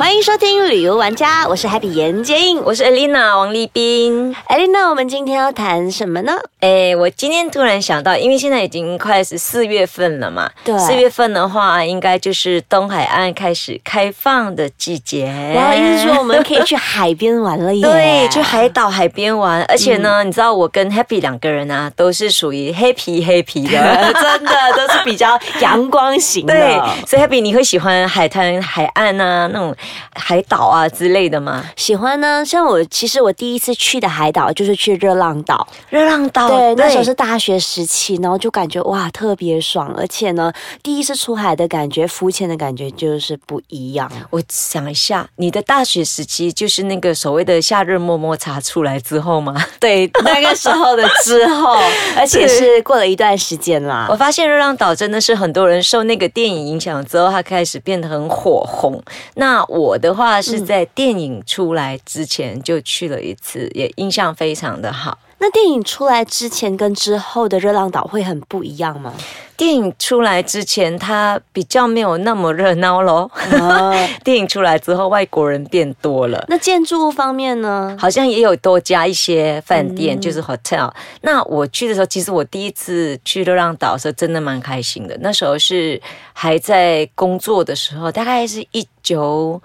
欢迎收听旅游玩家，我是 Happy 严洁颖。我是 Elena 王立斌。Elena，，我们今天要谈什么呢？哎，我今天突然想到，因为现在已经快是四月份了嘛，对四月份的话，应该就是东海岸开始开放的季节。然后意思说我们可以去海边玩了耶。对，去海岛海边玩，而且呢，你知道我跟 Happy 两个人啊，都是属于黑皮黑皮的，真的都是比较阳光型的。对，所以 Happy 你会喜欢海滩、海岸啊，那种海岛啊之类的吗？喜欢呢。像我，其实我第一次去的海岛就是去热浪岛。热浪岛，对，那时候是大学时期，然后就感觉哇特别爽，而且呢，第一次出海的感觉，浮潜的感觉就是不一样。我想一下，你的大学时期就是那个所谓的夏日么么茶出来之后吗？对，那个时候的之后，而且是过了一段时间啦我。发现热浪岛真的是很多人受那个电影影响之后，它开始变得很火红。那我的话是在电影出来之前就去了一次，也印象非常的好。那电影出来之前跟之后的热浪岛会很不一样吗？电影出来之前，它比较没有那么热闹咯。啊，电影出来之后，外国人变多了。那建筑物方面呢？好像也有多加一些饭店，就是 hotel。那我去的时候，其实我第一次去热浪岛的时候，真的蛮开心的。那时候是还在工作的时候，大概是一九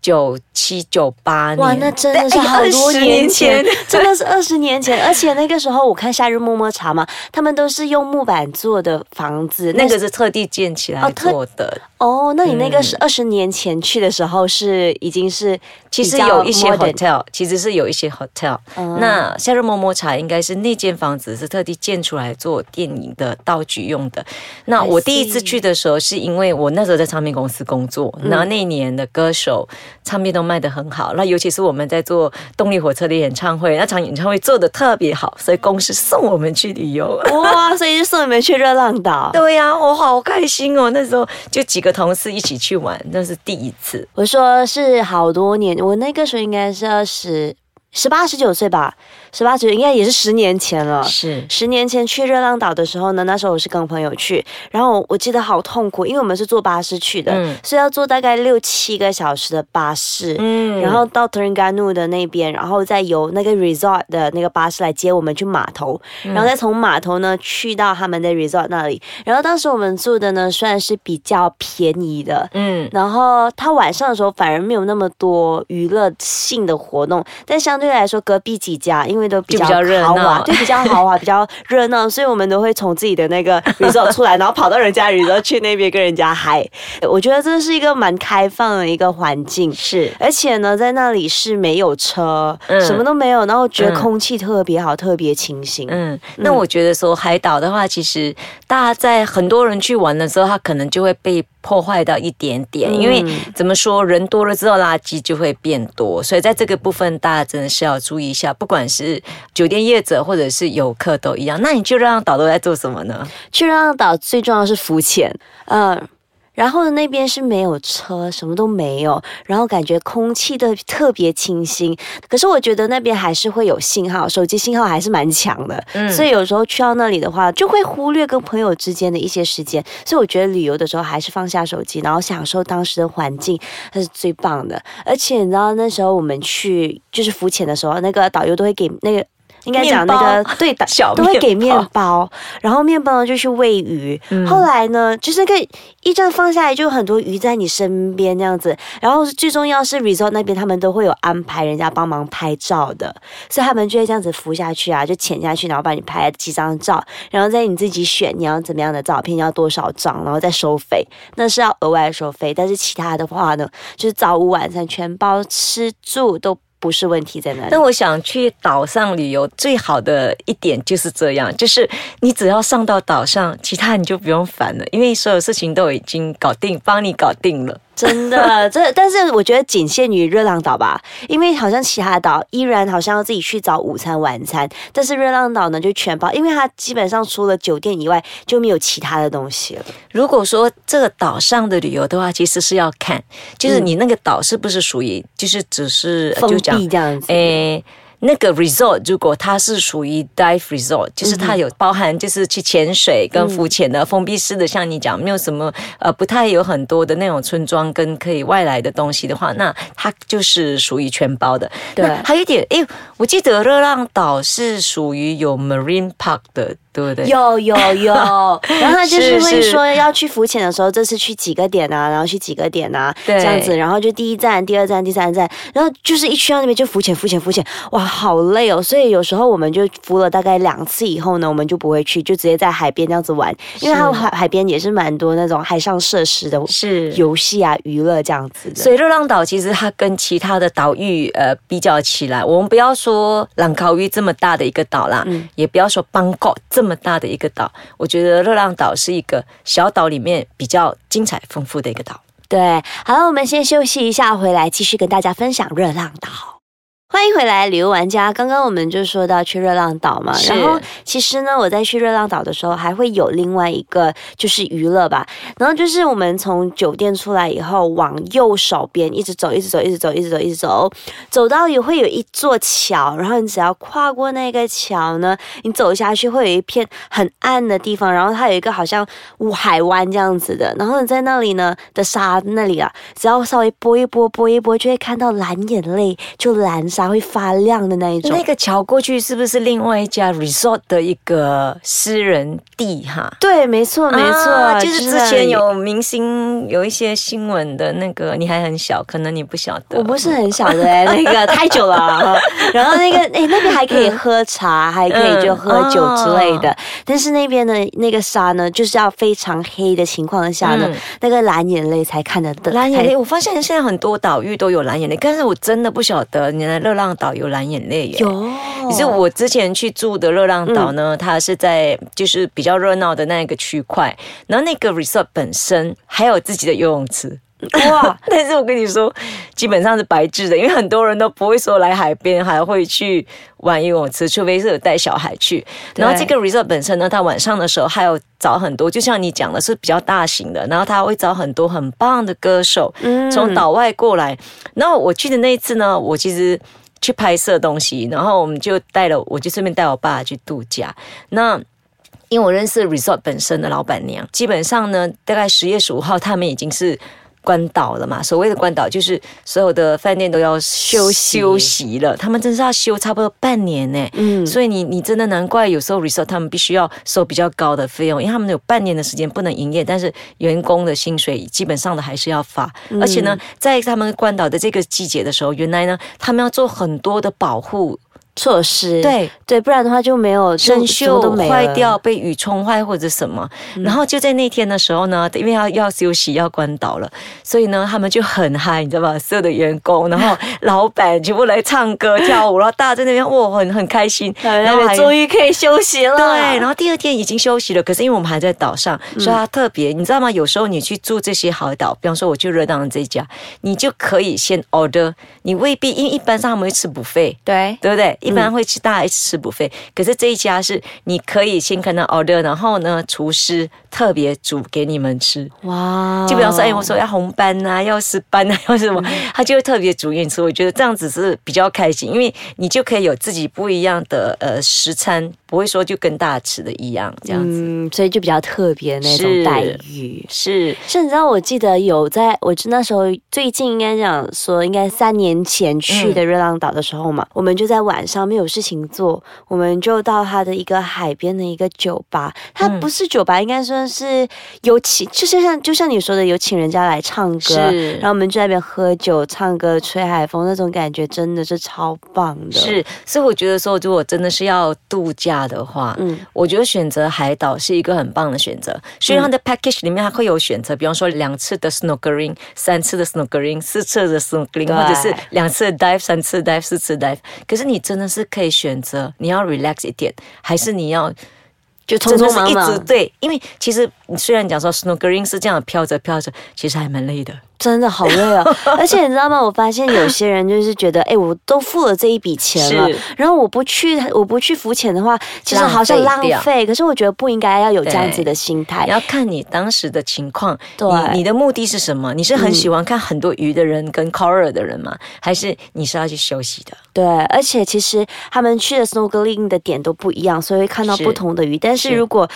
九七九八年。哇，那真的是哎好多20年前，真的是二十年前。而且那个时候我看《夏日么么茶》嘛，他们都是用木板做的房子，那个是是特地建起来哦做的。哦，那你那个是嗯二十年前去的时候是已经是其实有一些 hotel，其实是有一些 hotel。嗯那夏日么么茶应该是那间房子是特地建出来做电影的道具用的。那我第一次去的时候，是因为我那时候在唱片公司工作，嗯然后那一年的歌手唱片都卖得很好，那尤其是我们在做动力火车的演唱会，那场演唱会做的特别好，所以公司送我们去旅游。哇，所以就送你们去热浪岛。对呀、我好开心哦！那时候就几个同事一起去玩，那是第一次。我说是好多年，我那个时候应该是二十十八十九岁吧，十八九应该也是十年前了。是十年前去热浪岛的时候呢，那时候我是跟朋友去，然后我记得好痛苦，因为我们是坐巴士去的，嗯所以要坐大概六七个小时的巴士。嗯然后到 Terengganu 的那边，然后再由那个 resort 的那个巴士来接我们去码头，嗯然后再从码头呢去到他们的 resort 那里。然后当时我们住的呢算是比较便宜的，嗯然后他晚上的时候反而没有那么多娱乐性的活动，但相对来说隔壁几家因为都比较热豪华，闹对，比较豪华，比较热闹，所以我们都会从自己的那个 resort 出来，然后跑到人家 resort 去那边跟人家嗨。我觉得这是一个蛮开放的一个环境。是而且呢，在那里是没有车，嗯什么都没有，然后觉得嗯空气特别好，特别清新。嗯，那我觉得说海岛的话，其实大家在很多人去玩的时候，他可能就会被破坏到一点点，因为嗯怎么说，人多了之后，垃圾就会变多，所以在这个部分，大家真的是要注意一下，不管是酒店业者或者是游客都一样。那你就让岛都在做什么呢？去热浪岛最重要是浮潜，嗯。然后呢，那边是没有车，什么都没有，然后感觉空气的特别清新。可是我觉得那边还是会有信号，手机信号还是蛮强的，嗯所以有时候去到那里的话，就会忽略跟朋友之间的一些时间。所以我觉得旅游的时候还是放下手机，然后享受当时的环境，那是最棒的。而且你知道那时候我们去就是浮潜的时候，那个导游都会给那个。应该讲那面个对的，小都会给面面包，然后面包呢就去喂鱼。嗯后来呢，就是那个一站放下来，就有很多鱼在你身边这样子。然后最重要是 resort 那边他们都会有安排人家帮忙拍照的，所以他们就会这样子浮下去啊，就潜下去，然后帮你拍几张照，然后再你自己选你要怎么样的照片，要多少张，然后再收费，那是要额外收费。但是其他的话呢，就是早午晚餐全包，吃住都不是问题在那里但。我想去岛上旅游，最好的一点就是这样，就是你只要上到岛上，其他你就不用烦了，因为所有事情都已经搞定，帮你搞定了。真的，这但是我觉得仅限于热浪岛吧，因为好像其他岛依然好像要自己去找午餐、晚餐，但是热浪岛呢就全包，因为它基本上除了酒店以外就没有其他的东西了。如果说这个岛上的旅游的话，其实是要看，就是你那个岛是不是属于，就是只是封就讲闭这样子，诶，那个 resort 如果它是属于 dive resort，就是它有包含就是去潜水跟浮潜的封闭式的，像你讲没有什么呃不太有很多的那种村庄跟可以外来的东西的话，那它就是属于全包的。对。还有一点，哎，我记得热浪岛是属于有 marine park 的，对不对？有有有，然后他就是会说要去浮潜的时候，这次去几个点啊，然后去几个点啊，对这样子，然后就第一站、第二站、第三站，然后就是一去到那边就浮潜、浮潜、浮潜，哇，好累哦。所以有时候我们就浮了大概两次以后呢，我们就不会去，就直接在海边这样子玩，因为它海海边也是蛮多那种海上设施的是游戏啊、娱乐这样子的。所以热浪岛其实它跟其他的岛屿呃比较起来，我们不要说兰考屿这么大的一个岛啦，嗯也不要说邦国这么大的一个岛，我觉得热浪岛是一个小岛里面比较精彩丰富的一个岛。对，好了，我们先休息一下，回来继续跟大家分享热浪岛。欢迎回来，旅游玩家。刚刚我们就说到去热浪岛嘛，然后其实呢，我在去热浪岛的时候，还会有另外一个就是娱乐吧。然后就是我们从酒店出来以后，往右手边一直走，一直走，一直走，一直走，一直走，走到也会有一座桥，然后你只要跨过那个桥呢，你走下去会有一片很暗的地方，然后它有一个好像五海湾这样子的，然后你在那里呢的沙那里啊，只要稍微拨一拨，拨一拨，就会看到蓝眼泪，就蓝沙会发亮的那一种那。个桥过去是不是另外一家 resort 的一个私人地哈？对，没错，没错，啊就是之前。有明星有一些新闻的那个，你还很小，可能你不晓得。我不是很小的哎、那个太久了啊、然后那个哎、那边还可以喝茶，还可以就喝酒之类的。但是那边的那个沙呢，就是要非常黑的情况下呢，嗯那个蓝眼泪才看得到。蓝眼泪，我发现现在很多岛屿都有蓝眼泪，但是我真的不晓得你来热浪岛有蓝眼泪耶。有，可是我之前去住的热浪岛呢，它是在就是比较热闹的那个区块，然后那个 resort 本身还有自己的游泳池。哇！但是我跟你说，基本上是白质的，因为很多人都不会说来海边还会去玩游泳池，除非是有带小孩去。然后这个 resort 本身呢，它晚上的时候还有找很多，就像你讲的是比较大型的，然后他会找很多很棒的歌手嗯从岛外过来。然后我去的那一次呢，我其实。去拍摄东西，然后我们就带了，我就顺便带我爸去度假。那因为我认识 resort 本身的老板娘，基本上呢，大概十月十五号他们已经是关岛了嘛。所谓的关岛，就是所有的饭店都要休息休息了，他们真是要休差不多半年呢。嗯所以你你真的难怪有时候 resort 他们必须要收比较高的费用，因为他们有半年的时间不能营业，但是员工的薪水基本上的还是要发。而且呢，在他们关岛的这个季节的时候，原来呢他们要做很多的保护，措施，对，对，不然的话就没有生锈都没坏掉、被雨冲坏或者什么。然后就在那天的时候呢，因为要要休息、要关岛了，所以呢，他们就很嗨，你知道吧？所有的员工，然后老板全部来唱歌跳舞，然后大家在那边哇，很很开心。然后终于可以休息了。对，然后第二天已经休息了，可是因为我们还在岛上，所以它特别，你知道吗？有时候你去住这些好岛，比方说我去热浪这一家，你就可以先 order，你未必，因为一般上他们会吃 buffet，对对不对？一般会吃，大家一起吃 buffet，、可是这一家是你可以先看到 order，然后呢，厨师特别煮给你们吃。哇，就比方说，哎，我说要红斑呐、要石斑呐、要什么，他就会特别煮给你吃。我觉得这样子是比较开心，因为你就可以有自己不一样的呃食餐，不会说就跟大家吃的一样这样子。嗯，所以就比较特别那种待遇。是甚至让，我记得有在我就那时候最近应该讲说，应该三年前去的热浪岛的时候嘛，我们就在晚上没有事情做，我们就到他的一个海边的一个酒吧，它嗯不是酒吧，应该算是有请，就是像就像你说的，有请人家来唱歌，是然后我们就在那边喝酒、唱歌、吹海风，那种感觉真的是超棒的。，是，所以我觉得说，如果真的是要度假的话，嗯，我觉得选择海岛是一个很棒的选择。虽然它的 package 里面它会有选择，比方说两次的 snorkeling、三次的 snorkeling、四次的 snorkeling，或者是两次的 dive、三次 dive、四次 dive。可是你真的是可以选择，你要 relax 一点，还是你要就匆匆忙忙。对？因为其实虽然讲说 snorkeling 是这样飘着飘着，其实还蛮累的。真的好累啊。而且你知道吗？我发现有些人就是觉得，哎，我都付了这一笔钱了，然后我不去，我不去浮潜的话，其实好像浪费。可是我觉得不应该要有这样子的心态，要看你当时的情况，对，你的目的是什么？你是很喜欢看很多鱼的人跟 coral 的人吗？还是你是要去休息的？对，而且其实他们去的 snorkeling 的点都不一样，所以会看到不同的鱼。但是如果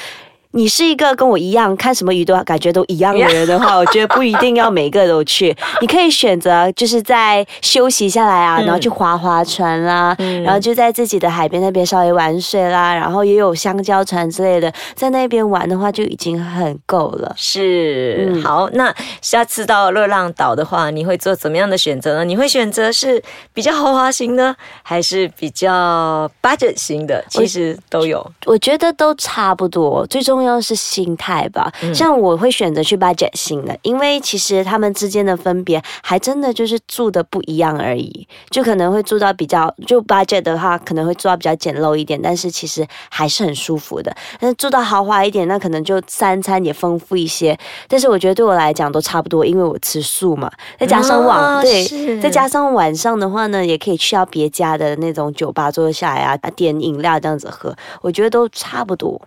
你是一个跟我一样看什么鱼都感觉都一样的人的话，我觉得不一定要每个都去。你可以选择就是在休息下来啊，然后去划划船啦，然后就在自己的海边那边稍微玩水啦，然后也有香蕉船之类的，在那边玩的话就已经很够了。是，好，那下次到热浪岛的话，你会做怎么样的选择呢？你会选择是比较豪华型呢，还是比较 budget 型的？其实都有，我觉得都差不多，最终。重要是心态吧，像我会选择去 budget 型的，因为其实他们之间的分别还真的就是住的不一样而已，就可能会住到比较就 budget 的话，可能会住到比较简陋一点，但是其实还是很舒服的。但是住到豪华一点，那可能就三餐也丰富一些。但是我觉得对我来讲都差不多，因为我吃素嘛，再加上晚对，再加上晚上的话呢，也可以去到别家的那种酒吧坐下来啊，点饮料这样子喝，我觉得都差不多。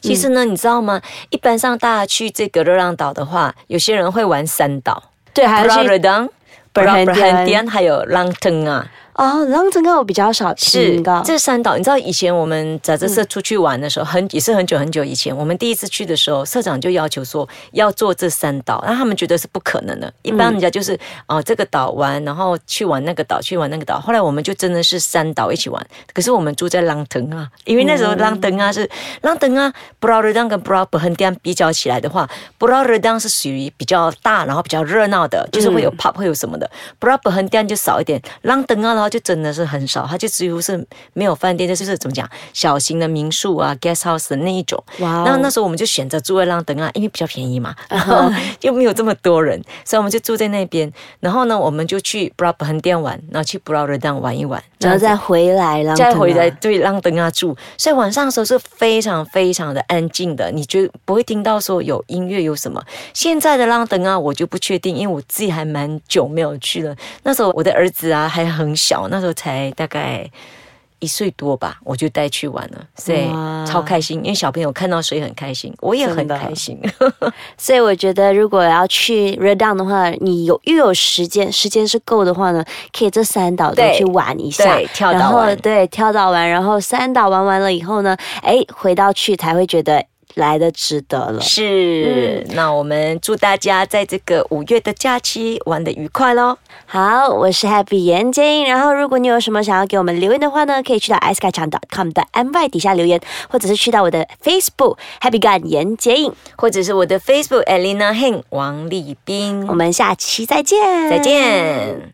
其实呢，你知道吗？一般上大家去这个热浪岛的话，有些人会玩三岛，对，还有去布拉布罕甸，还有浪腾啊。哦，浪腾哥我比较少是这三岛，你知道以前我们在这社出去玩的时候，很也是很久很久以前，我们第一次去的时候，社长就要求说要做这三岛，那他们觉得是不可能的。一般人家就是哦这个岛玩，然后去玩那个岛，去玩那个岛。后来我们就真的是三岛一起玩，可是我们住在浪腾啊，因为那时候浪腾啊是浪腾啊，布拉热当跟布拉布亨甸比较起来的话，布拉热当是属于比较大，然后比较热闹的，就是会有 pub 会有什么的，布拉布亨甸就少一点，浪腾啊。然后就真的是很少，它就几乎是没有饭店，就是怎么讲，小型的民宿啊，guest house 的那一种。哇！那那时候我们就选择住在浪登啊，因为比较便宜嘛，然后又没有这么多人，所以我们就住在那边。然后呢，我们就去布拉布亨店玩，然后去布拉热当玩一玩，然后再回来，再回来对浪登啊住。所以晚上的时候是非常非常的安静的，你就不会听到说有音乐有什么。现在的浪登啊，我就不确定，因为我自己还蛮久没有去了。那时候我的儿子啊还很小。小那时候才大概一岁多吧，我就带去玩了，所以超开心。因为小朋友看到水很开心，我也很开心。所以我觉得，如果要去 Red Down 的话，你有又有时间，时间是够的话呢，可以这三岛都去玩一下，跳岛完，对，跳岛玩，然后三岛玩完了以后呢，哎，回到去才会觉得。来的值得了，是。那我们祝大家在这个五月的假期玩的愉快喽。好，我是 Happy 严晶。然后，如果你有什么想要给我们留言的话呢，可以去到 s k 场 .com 的 my 底下留言，或者是去到我的 Facebook Happy 干严洁影，或者是我的 Facebook Elena Heng 王立斌。我们下期再见，再见。